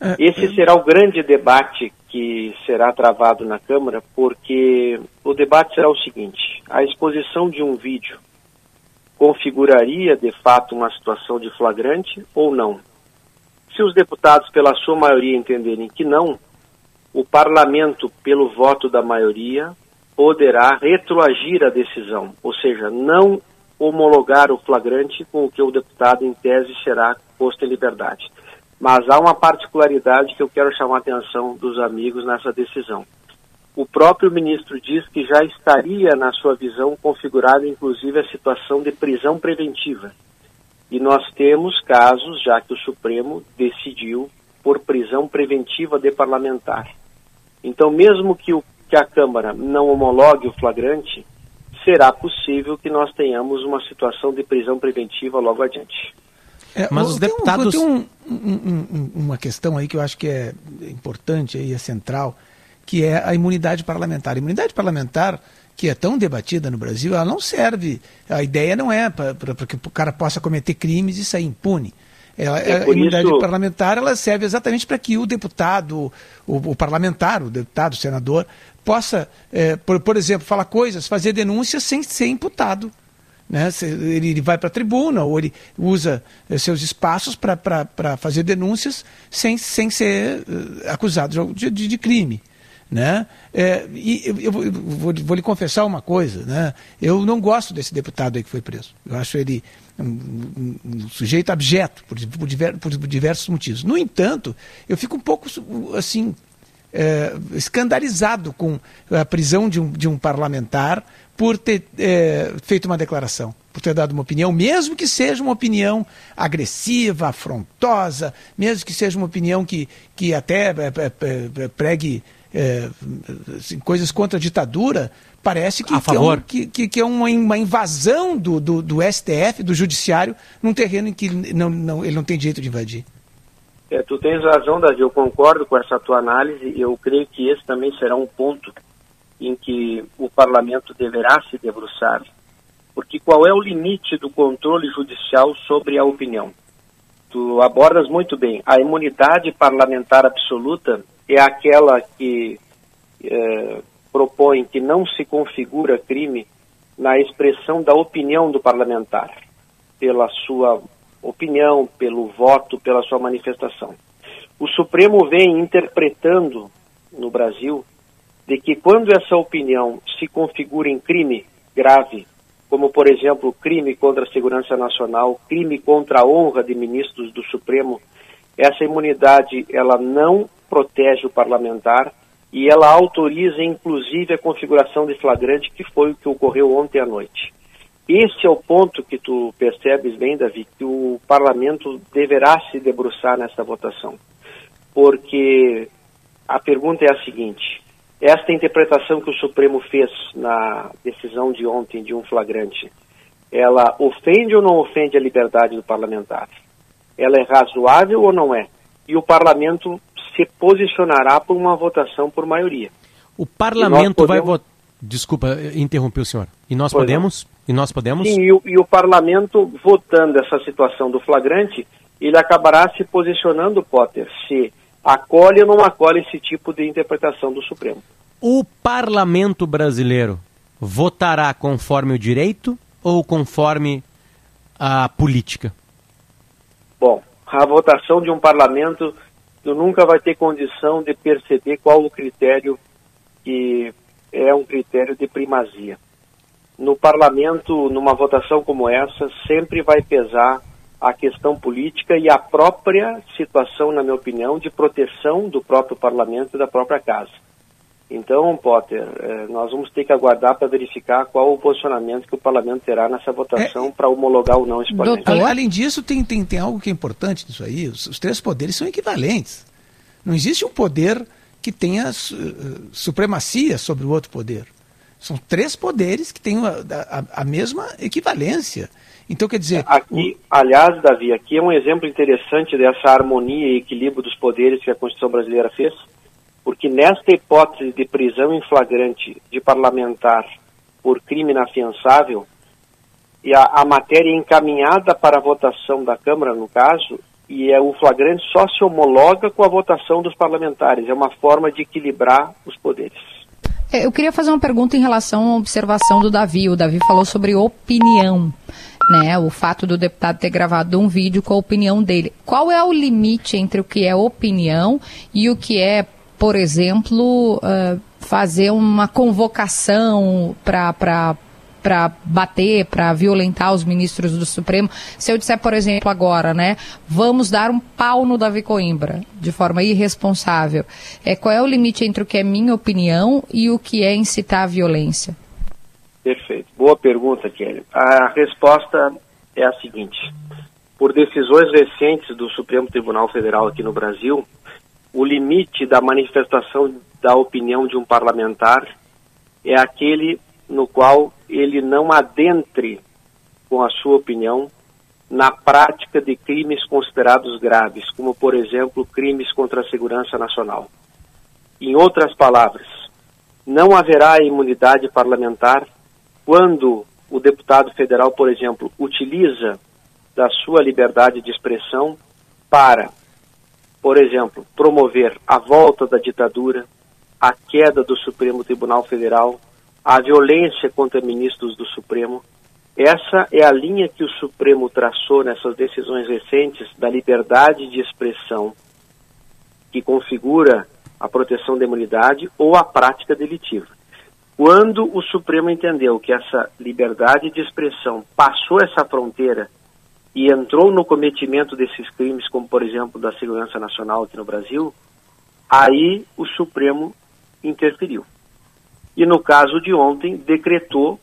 É, Esse é. será o grande debate que será travado na Câmara, porque o debate será o seguinte: a exposição de um vídeo configuraria de fato uma situação de flagrante ou não? Se os deputados, pela sua maioria, entenderem que não, o parlamento, pelo voto da maioria, poderá retroagir a decisão, ou seja, não homologar o flagrante com o que o deputado, em tese, será posto em liberdade. Mas há uma particularidade que eu quero chamar a atenção dos amigos nessa decisão. O próprio ministro diz que já estaria, na sua visão, configurada inclusive a situação de prisão preventiva. E nós temos casos, já que o Supremo decidiu por prisão preventiva de parlamentar. Então, mesmo que, o, que a Câmara não homologue o flagrante, será possível que nós tenhamos uma situação de prisão preventiva logo adiante. É, Mas os deputados. Tem um, um, um, uma questão aí que eu acho que é importante e é central, que é a imunidade parlamentar. A imunidade parlamentar, que é tão debatida no Brasil, ela não serve. A ideia não é para que o cara possa cometer crimes e sair impune. Ela, é a imunidade isso... parlamentar ela serve exatamente para que o deputado, o, o, parlamentar, o deputado, o senador, possa, é, por, por exemplo, falar coisas, fazer denúncias sem ser imputado. Né? Ele, vai para a tribuna ou ele usa é, seus espaços para fazer denúncias sem, sem ser uh, acusado de, de, de crime. Né? É, e eu, eu, eu vou, vou, lhe confessar uma coisa, né? eu não gosto desse deputado aí que foi preso. Eu acho ele um, um, um sujeito abjeto por, por, diver, por, diversos motivos. No entanto, eu fico um pouco assim é, escandalizado com a prisão de um, de um parlamentar por ter é, feito uma declaração, por ter dado uma opinião, mesmo que seja uma opinião agressiva, afrontosa, mesmo que seja uma opinião que, que até é, pregue é, assim, coisas contra a ditadura, parece que, que, é, um, que, que é uma, uma invasão do, do, do, STF, do Judiciário, num terreno em que não, não, ele não tem direito de invadir. É, tu tens razão, Davi, eu concordo com essa tua análise eu creio que esse também será um ponto em que o parlamento deverá se debruçar, porque qual é o limite do controle judicial sobre a opinião? Tu abordas muito bem, a imunidade parlamentar absoluta é aquela que é, propõe que não se configura crime na expressão da opinião do parlamentar, pela sua opinião, pelo voto, pela sua manifestação. O Supremo vem interpretando no Brasil de que quando essa opinião se configura em crime grave, como por exemplo crime contra a segurança nacional, crime contra a honra de ministros do Supremo, essa imunidade ela não protege o parlamentar e ela autoriza inclusive a configuração de flagrante, que foi o que ocorreu ontem à noite. Esse é o ponto que tu percebes bem, Davi, que o parlamento deverá se debruçar nessa votação. Porque a pergunta é a seguinte: esta interpretação que o Supremo fez na decisão de ontem de um flagrante, ela ofende ou não ofende a liberdade do parlamentar? Ela é razoável ou não é? E o parlamento se posicionará por uma votação por maioria. O parlamento podemos... vai votar. Desculpa, interrompi o senhor. E nós pois podemos? Não. E nós podemos? Sim, e o, e o parlamento votando essa situação do flagrante, ele acabará se posicionando, Potter, se acolhe ou não acolhe esse tipo de interpretação do Supremo. O parlamento brasileiro votará conforme o direito ou conforme a política? Bom, a votação de um parlamento tu nunca vai ter condição de perceber qual o critério que é um critério de primazia. No parlamento, numa votação como essa, sempre vai pesar a questão política e a própria situação, na minha opinião, de proteção do próprio parlamento e da própria casa. Então, Potter, eh, nós vamos ter que aguardar para verificar qual o posicionamento que o parlamento terá nessa votação é... para homologar ou não esse parlamento. Além disso, tem, tem, tem algo que é importante nisso aí. Os, os três poderes são equivalentes. Não existe um poder que tenha uh, supremacia sobre o outro poder. São três poderes que têm a, a, a mesma equivalência. Então, quer dizer. Aqui, aliás, Davi, aqui é um exemplo interessante dessa harmonia e equilíbrio dos poderes que a Constituição brasileira fez porque nesta hipótese de prisão em flagrante de parlamentar por crime inafiançável, e a, a matéria é encaminhada para a votação da Câmara, no caso, e é, o flagrante só se homologa com a votação dos parlamentares. É uma forma de equilibrar os poderes. É, eu queria fazer uma pergunta em relação à observação do Davi. O Davi falou sobre opinião. Né, o fato do deputado ter gravado um vídeo com a opinião dele. Qual é o limite entre o que é opinião e o que é por exemplo, uh, fazer uma convocação para para bater, para violentar os ministros do Supremo. Se eu disser, por exemplo, agora, né, vamos dar um pau no Davi Coimbra, de forma irresponsável, é, qual é o limite entre o que é minha opinião e o que é incitar a violência? Perfeito. Boa pergunta, Kelly. A resposta é a seguinte. Por decisões recentes do Supremo Tribunal Federal aqui no Brasil, o limite da manifestação da opinião de um parlamentar é aquele no qual ele não adentre com a sua opinião na prática de crimes considerados graves, como, por exemplo, crimes contra a segurança nacional. Em outras palavras, não haverá imunidade parlamentar quando o deputado federal, por exemplo, utiliza da sua liberdade de expressão para por exemplo, promover a volta da ditadura, a queda do Supremo Tribunal Federal, a violência contra ministros do Supremo. Essa é a linha que o Supremo traçou nessas decisões recentes da liberdade de expressão, que configura a proteção da imunidade ou a prática delitiva. Quando o Supremo entendeu que essa liberdade de expressão passou essa fronteira e entrou no cometimento desses crimes, como por exemplo da segurança nacional aqui no Brasil, aí o Supremo interferiu. E no caso de ontem, decretou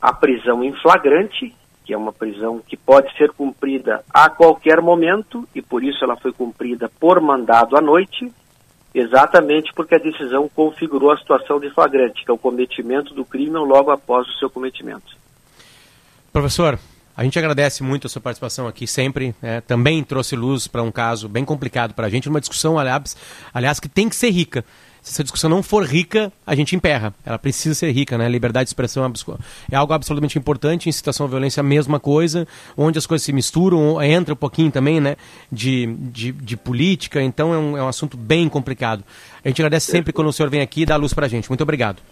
a prisão em flagrante, que é uma prisão que pode ser cumprida a qualquer momento, e por isso ela foi cumprida por mandado à noite, exatamente porque a decisão configurou a situação de flagrante, que é o cometimento do crime logo após o seu cometimento. Professor, a gente agradece muito a sua participação aqui sempre. É, também trouxe luz para um caso bem complicado para a gente, uma discussão, aliás, aliás, que tem que ser rica. Se essa discussão não for rica, a gente emperra. Ela precisa ser rica, né? Liberdade de expressão é, é algo absolutamente importante. Em situação à violência, a mesma coisa. Onde as coisas se misturam, entra um pouquinho também, né? De, de, de política. Então é um, é um assunto bem complicado. A gente agradece sempre quando o senhor vem aqui e dá luz para a gente. Muito obrigado.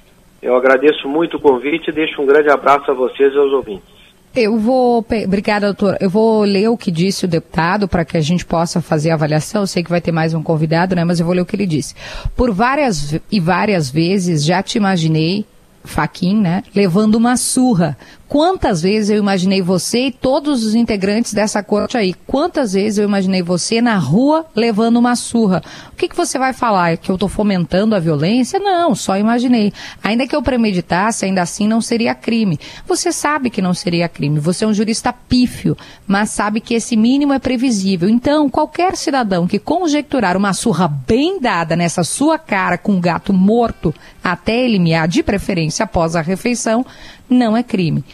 Eu agradeço muito o convite e deixo um grande abraço a vocês e aos ouvintes. Eu vou. Obrigada, doutor. Eu vou ler o que disse o deputado para que a gente possa fazer a avaliação. Eu sei que vai ter mais um convidado, né? Mas eu vou ler o que ele disse. Por várias e várias vezes já te imaginei, Faquin, né? Levando uma surra Quantas vezes eu imaginei você e todos os integrantes dessa corte aí? Quantas vezes eu imaginei você na rua levando uma surra? O que, que você vai falar? Que eu estou fomentando a violência? Não, só imaginei. Ainda que eu premeditasse, ainda assim não seria crime. Você sabe que não seria crime. Você é um jurista pífio, mas sabe que esse mínimo é previsível. Então, qualquer cidadão que conjecturar uma surra bem dada nessa sua cara com um gato morto até ele mear, de preferência após a refeição, não é crime.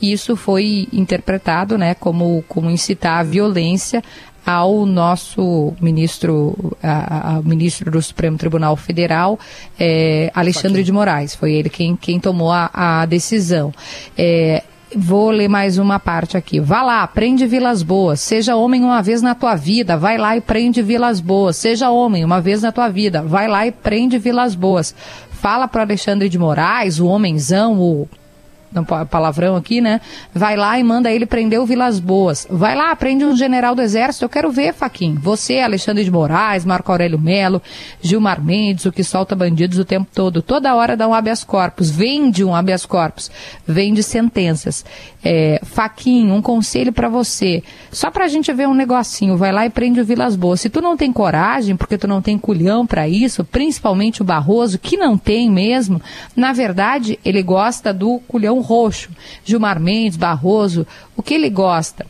Isso foi interpretado né, como, como incitar a violência ao nosso ministro, ao ministro do Supremo Tribunal Federal, é, Alexandre de Moraes. Foi ele quem, quem tomou a, a decisão. É, Vou ler mais uma parte aqui. Vá lá, prende Vilas Boas. Seja homem uma vez na tua vida. Vai lá e prende Vilas Boas. Seja homem uma vez na tua vida. Vai lá e prende Vilas Boas. Fala para Alexandre de Moraes, o homenzão, o palavrão aqui, né? Vai lá e manda ele prender o Vilas Boas. Vai lá, prende um general do exército. Eu quero ver, Faquin. Você, Alexandre de Moraes, Marco Aurélio Melo, Gilmar Mendes, o que solta bandidos o tempo todo. Toda hora dá um habeas corpus. Vende um habeas corpus. Vende sentenças. É, Faquin, um conselho para você. Só pra gente ver um negocinho. Vai lá e prende o Vilas Boas. Se tu não tem coragem, porque tu não tem culhão para isso, principalmente o Barroso, que não tem mesmo, na verdade, ele gosta do culhão roxo. Gilmar Mendes, Barroso, o que ele gosta?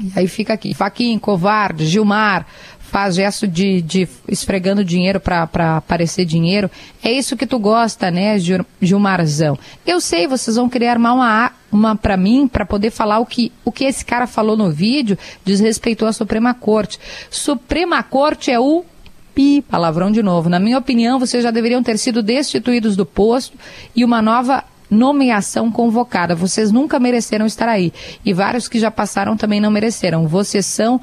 E aí fica aqui, Faquinho, covarde, Gilmar, faz gesto de, de esfregando dinheiro para aparecer dinheiro. É isso que tu gosta, né, Gilmarzão? Eu sei, vocês vão querer armar uma, uma para mim para poder falar o que, o que esse cara falou no vídeo desrespeitou a Suprema Corte. Suprema Corte é o pi, palavrão de novo. Na minha opinião, vocês já deveriam ter sido destituídos do posto e uma nova nomeação convocada. Vocês nunca mereceram estar aí. E vários que já passaram também não mereceram. Vocês são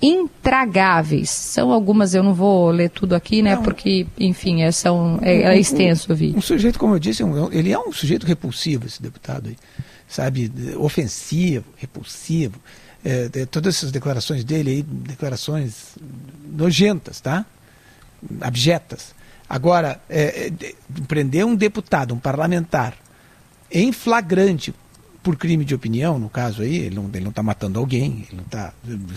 intragáveis. São algumas, eu não vou ler tudo aqui, né? Não, porque, enfim, é, são, é, é extenso, Vi. Um, um, sujeito, como eu disse, um, ele é um sujeito repulsivo, esse deputado aí. Sabe, ofensivo, repulsivo. É, é, todas essas declarações dele aí, declarações nojentas, tá? Abjetas. Agora, é, é prender um deputado, um parlamentar, em flagrante por crime de opinião, no caso aí, ele não está matando alguém, ele não tá,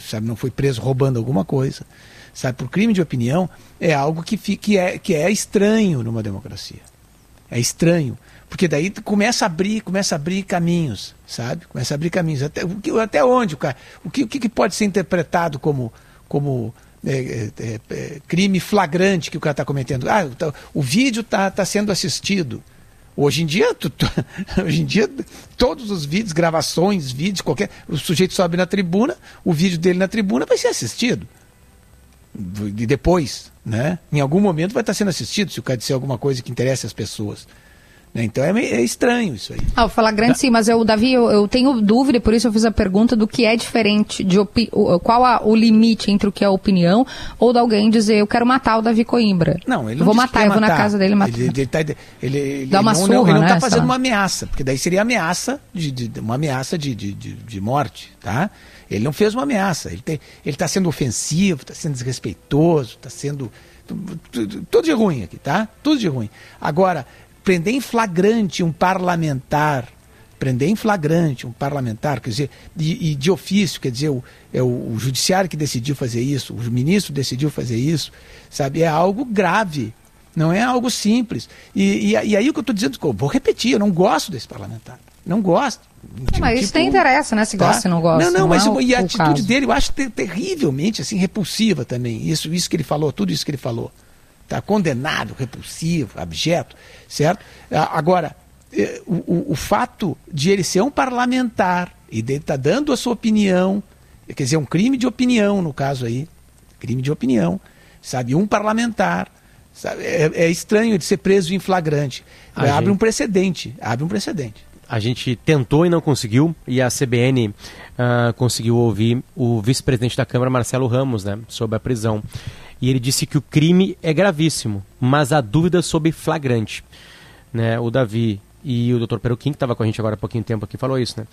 sabe, não foi preso roubando alguma coisa. Sabe, por crime de opinião é algo que, que, é, que é estranho numa democracia. É estranho. Porque daí começa a abrir, começa a abrir caminhos, sabe? Começa a abrir caminhos. Até, até onde o cara. O que, o que pode ser interpretado como, como é, é, é, crime flagrante que o cara está cometendo? Ah, tá, o vídeo está tá sendo assistido. Hoje em dia, tu, tu, hoje em dia, todos os vídeos, gravações, vídeos, qualquer. O sujeito sobe na tribuna, o vídeo dele na tribuna vai ser assistido. E depois, né? Em algum momento vai estar sendo assistido se o cara disser alguma coisa que interesse as pessoas. Né? Então é, é, estranho isso aí. Ah, falar grande da... sim, mas eu, Davi, eu, eu, tenho dúvida, por isso eu fiz a pergunta do que é diferente, de qual a, o limite entre o que é opinião ou de alguém dizer eu quero matar o Davi Coimbra. Não, ele não vou matar, eu vou na casa dele matar. Ele, ele, tá, ele, ele Dá uma não, surra, não, ele não está né, fazendo uma ameaça, porque daí seria ameaça de, de uma ameaça de, de, de, de morte, tá? Ele não fez uma ameaça, ele está sendo ofensivo, está sendo desrespeitoso, está sendo tudo de ruim aqui, tá? Tudo de ruim. Agora, prender em flagrante um parlamentar, prender em flagrante um parlamentar, quer dizer, e, e de ofício, quer dizer, o, é o, o, judiciário que decidiu fazer isso, o ministro decidiu fazer isso, sabe, é algo grave, não é algo simples. E, e, e aí o que eu estou dizendo, vou repetir, eu não gosto desse parlamentar, não gosto. De, mas tipo, isso tem interesse, né? Se tá? gosta, se não gosta. Não, não, não mas é o, e a atitude caso. dele eu acho ter, terrivelmente assim repulsiva também. Isso, isso que ele falou, tudo isso que ele falou. Tá condenado, repulsivo, abjeto certo? Agora, é, o, o, fato de ele ser um parlamentar e dele estar tá dando a sua opinião, quer dizer, um crime de opinião no caso aí, crime de opinião, sabe? Um parlamentar, sabe? É, é estranho de ser preso em flagrante. A abre gente... um precedente, abre um precedente. A gente tentou e não conseguiu, e a CBN uh, ah, conseguiu ouvir o vice-presidente da Câmara, Marcelo Ramos, né, sobre a prisão. E ele disse que o crime é gravíssimo, mas há dúvidas sobre flagrante. Né? O Davi E o Dr. Peruquim, que estava com a gente agora há pouquinho tempo aqui, falou isso, né?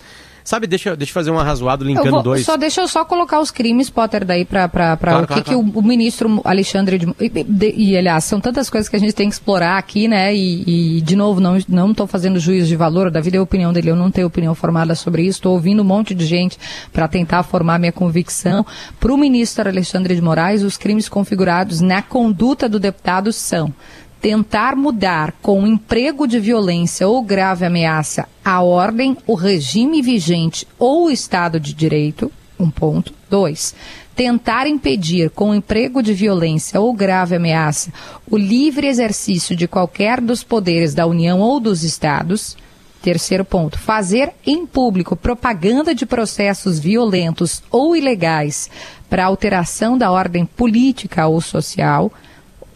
Sabe, deixa, deixa eu fazer um arrazoado Eu linkando vou- dois. Só deixa eu só colocar os crimes, Potter, daí para Claro, o que, claro, que o, o ministro Alexandre de, e, de- e, aliás, são tantas coisas que a gente tem que explorar aqui, né? E, e, de novo, não não estou fazendo juízo de valor, o Davi deu a opinião dele, eu não tenho opinião formada sobre isso, estou ouvindo um monte de gente para tentar formar minha convicção. Para o ministro Alexandre de Moraes, os crimes configurados na conduta do deputado são tentar mudar com emprego de violência ou grave ameaça a ordem, o regime vigente ou o Estado de Direito, um ponto. Dois, tentar impedir com emprego de violência ou grave ameaça o livre exercício de qualquer dos poderes da União ou dos Estados. Terceiro ponto, fazer em público propaganda de processos violentos ou ilegais para alteração da ordem política ou social.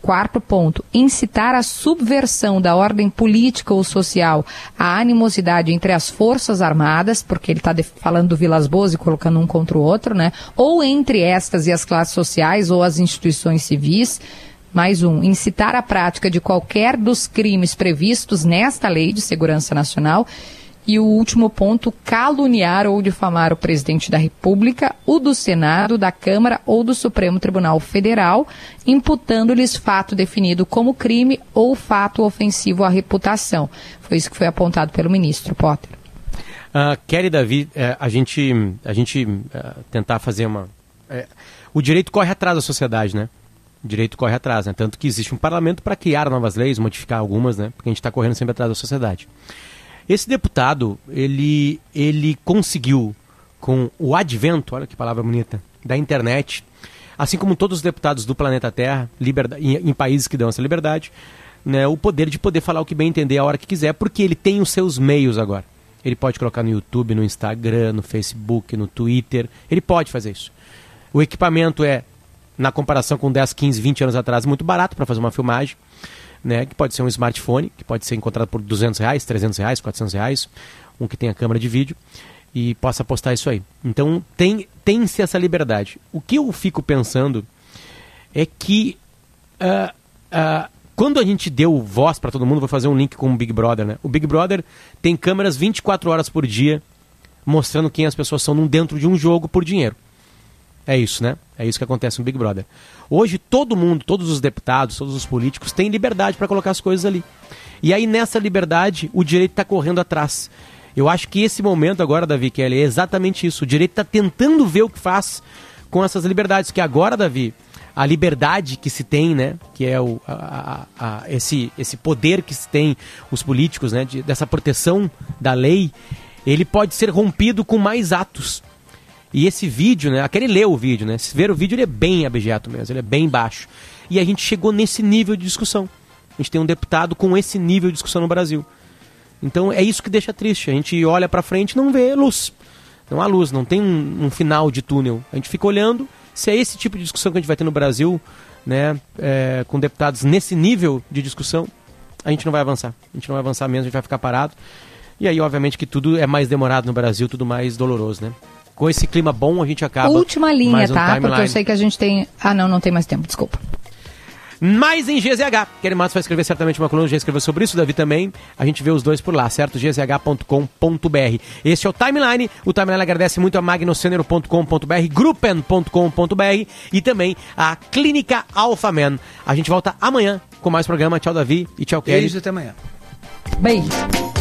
Quarto ponto, incitar a subversão da ordem política ou social, a animosidade entre as forças armadas, porque ele está falando do Vilas Boas e colocando um contra o outro, né? Ou entre estas e as classes sociais ou as instituições civis. Mais um, incitar a prática de qualquer dos crimes previstos nesta Lei de Segurança Nacional. E o último ponto, caluniar ou difamar o presidente da República, o do Senado, da Câmara ou do Supremo Tribunal Federal, imputando-lhes fato definido como crime ou fato ofensivo à reputação. Foi isso que foi apontado pelo ministro Potter. Uh, Kelly Davi, eh, a gente, a gente eh, tentar fazer uma. eh, o direito corre atrás da sociedade, né? O direito corre atrás, né? Tanto que existe um parlamento para criar novas leis, modificar algumas, né? Porque a gente está correndo sempre atrás da sociedade. Esse deputado, ele, ele conseguiu, com o advento, olha que palavra bonita, da internet, assim como todos os deputados do planeta Terra, em, em países que dão essa liberdade, né, o poder de poder falar o que bem entender a hora que quiser, porque ele tem os seus meios agora. Ele pode colocar no YouTube, no Instagram, no Facebook, no Twitter, ele pode fazer isso. O equipamento é, na comparação com 10, 15, 20 anos atrás, muito barato para fazer uma filmagem né, que pode ser um smartphone, que pode ser encontrado por 200 reais, 300 reais, 400 reais, um que tenha câmera de vídeo e possa postar isso aí. Então tem tem-se essa liberdade. O que eu fico pensando é que ah, ah, quando a gente deu voz para todo mundo, vou fazer um link com o Big Brother, né? O Big Brother tem câmeras 24 horas por dia mostrando quem as pessoas são dentro de um jogo por dinheiro. É isso, né? É isso que acontece no Big Brother. Hoje todo mundo, todos os deputados, todos os políticos têm liberdade para colocar as coisas ali. E aí nessa liberdade o direito está correndo atrás. Eu acho que esse momento agora, Davi Kelly, é exatamente isso. O direito está tentando ver o que faz com essas liberdades. Que agora, Davi, a liberdade que se tem, né? Que é o, a- a- a- esse, esse poder que se tem os políticos, né? de- dessa proteção da lei, ele pode ser rompido com mais atos. E esse vídeo, né? Aquele leu o vídeo, né? Se ver o vídeo, ele é bem abjeto mesmo, ele é bem baixo. E a gente chegou nesse nível de discussão. A gente tem um deputado com esse nível de discussão no Brasil. Então é isso que deixa triste. A gente olha pra frente e não vê luz. Não há luz, não tem um, um final de túnel. A gente fica olhando. Se é esse tipo de discussão que a gente vai ter no Brasil, né? é, com deputados nesse nível de discussão, a gente não vai avançar. A gente não vai avançar mesmo, a gente vai ficar parado. E aí, obviamente, que tudo é mais demorado no Brasil, tudo mais doloroso, né? Com esse clima bom, a gente acaba. Última linha, mais um tá? Porque eu timeline. sei que a gente tem. Ah, não, não tem mais tempo, desculpa. Mas em GZH. Kelly Matos vai escrever certamente uma coluna, já escreveu sobre isso, Davi também. A gente vê os dois por lá, certo? gzh.com.br. Este é o Timeline. O Timeline agradece muito a magnocenero.com.br, gruppen.com.br e também a Clínica Alphaman. A gente volta amanhã com mais programa. Tchau, Davi, e tchau, Kelly. Beijo, até amanhã. Beijo.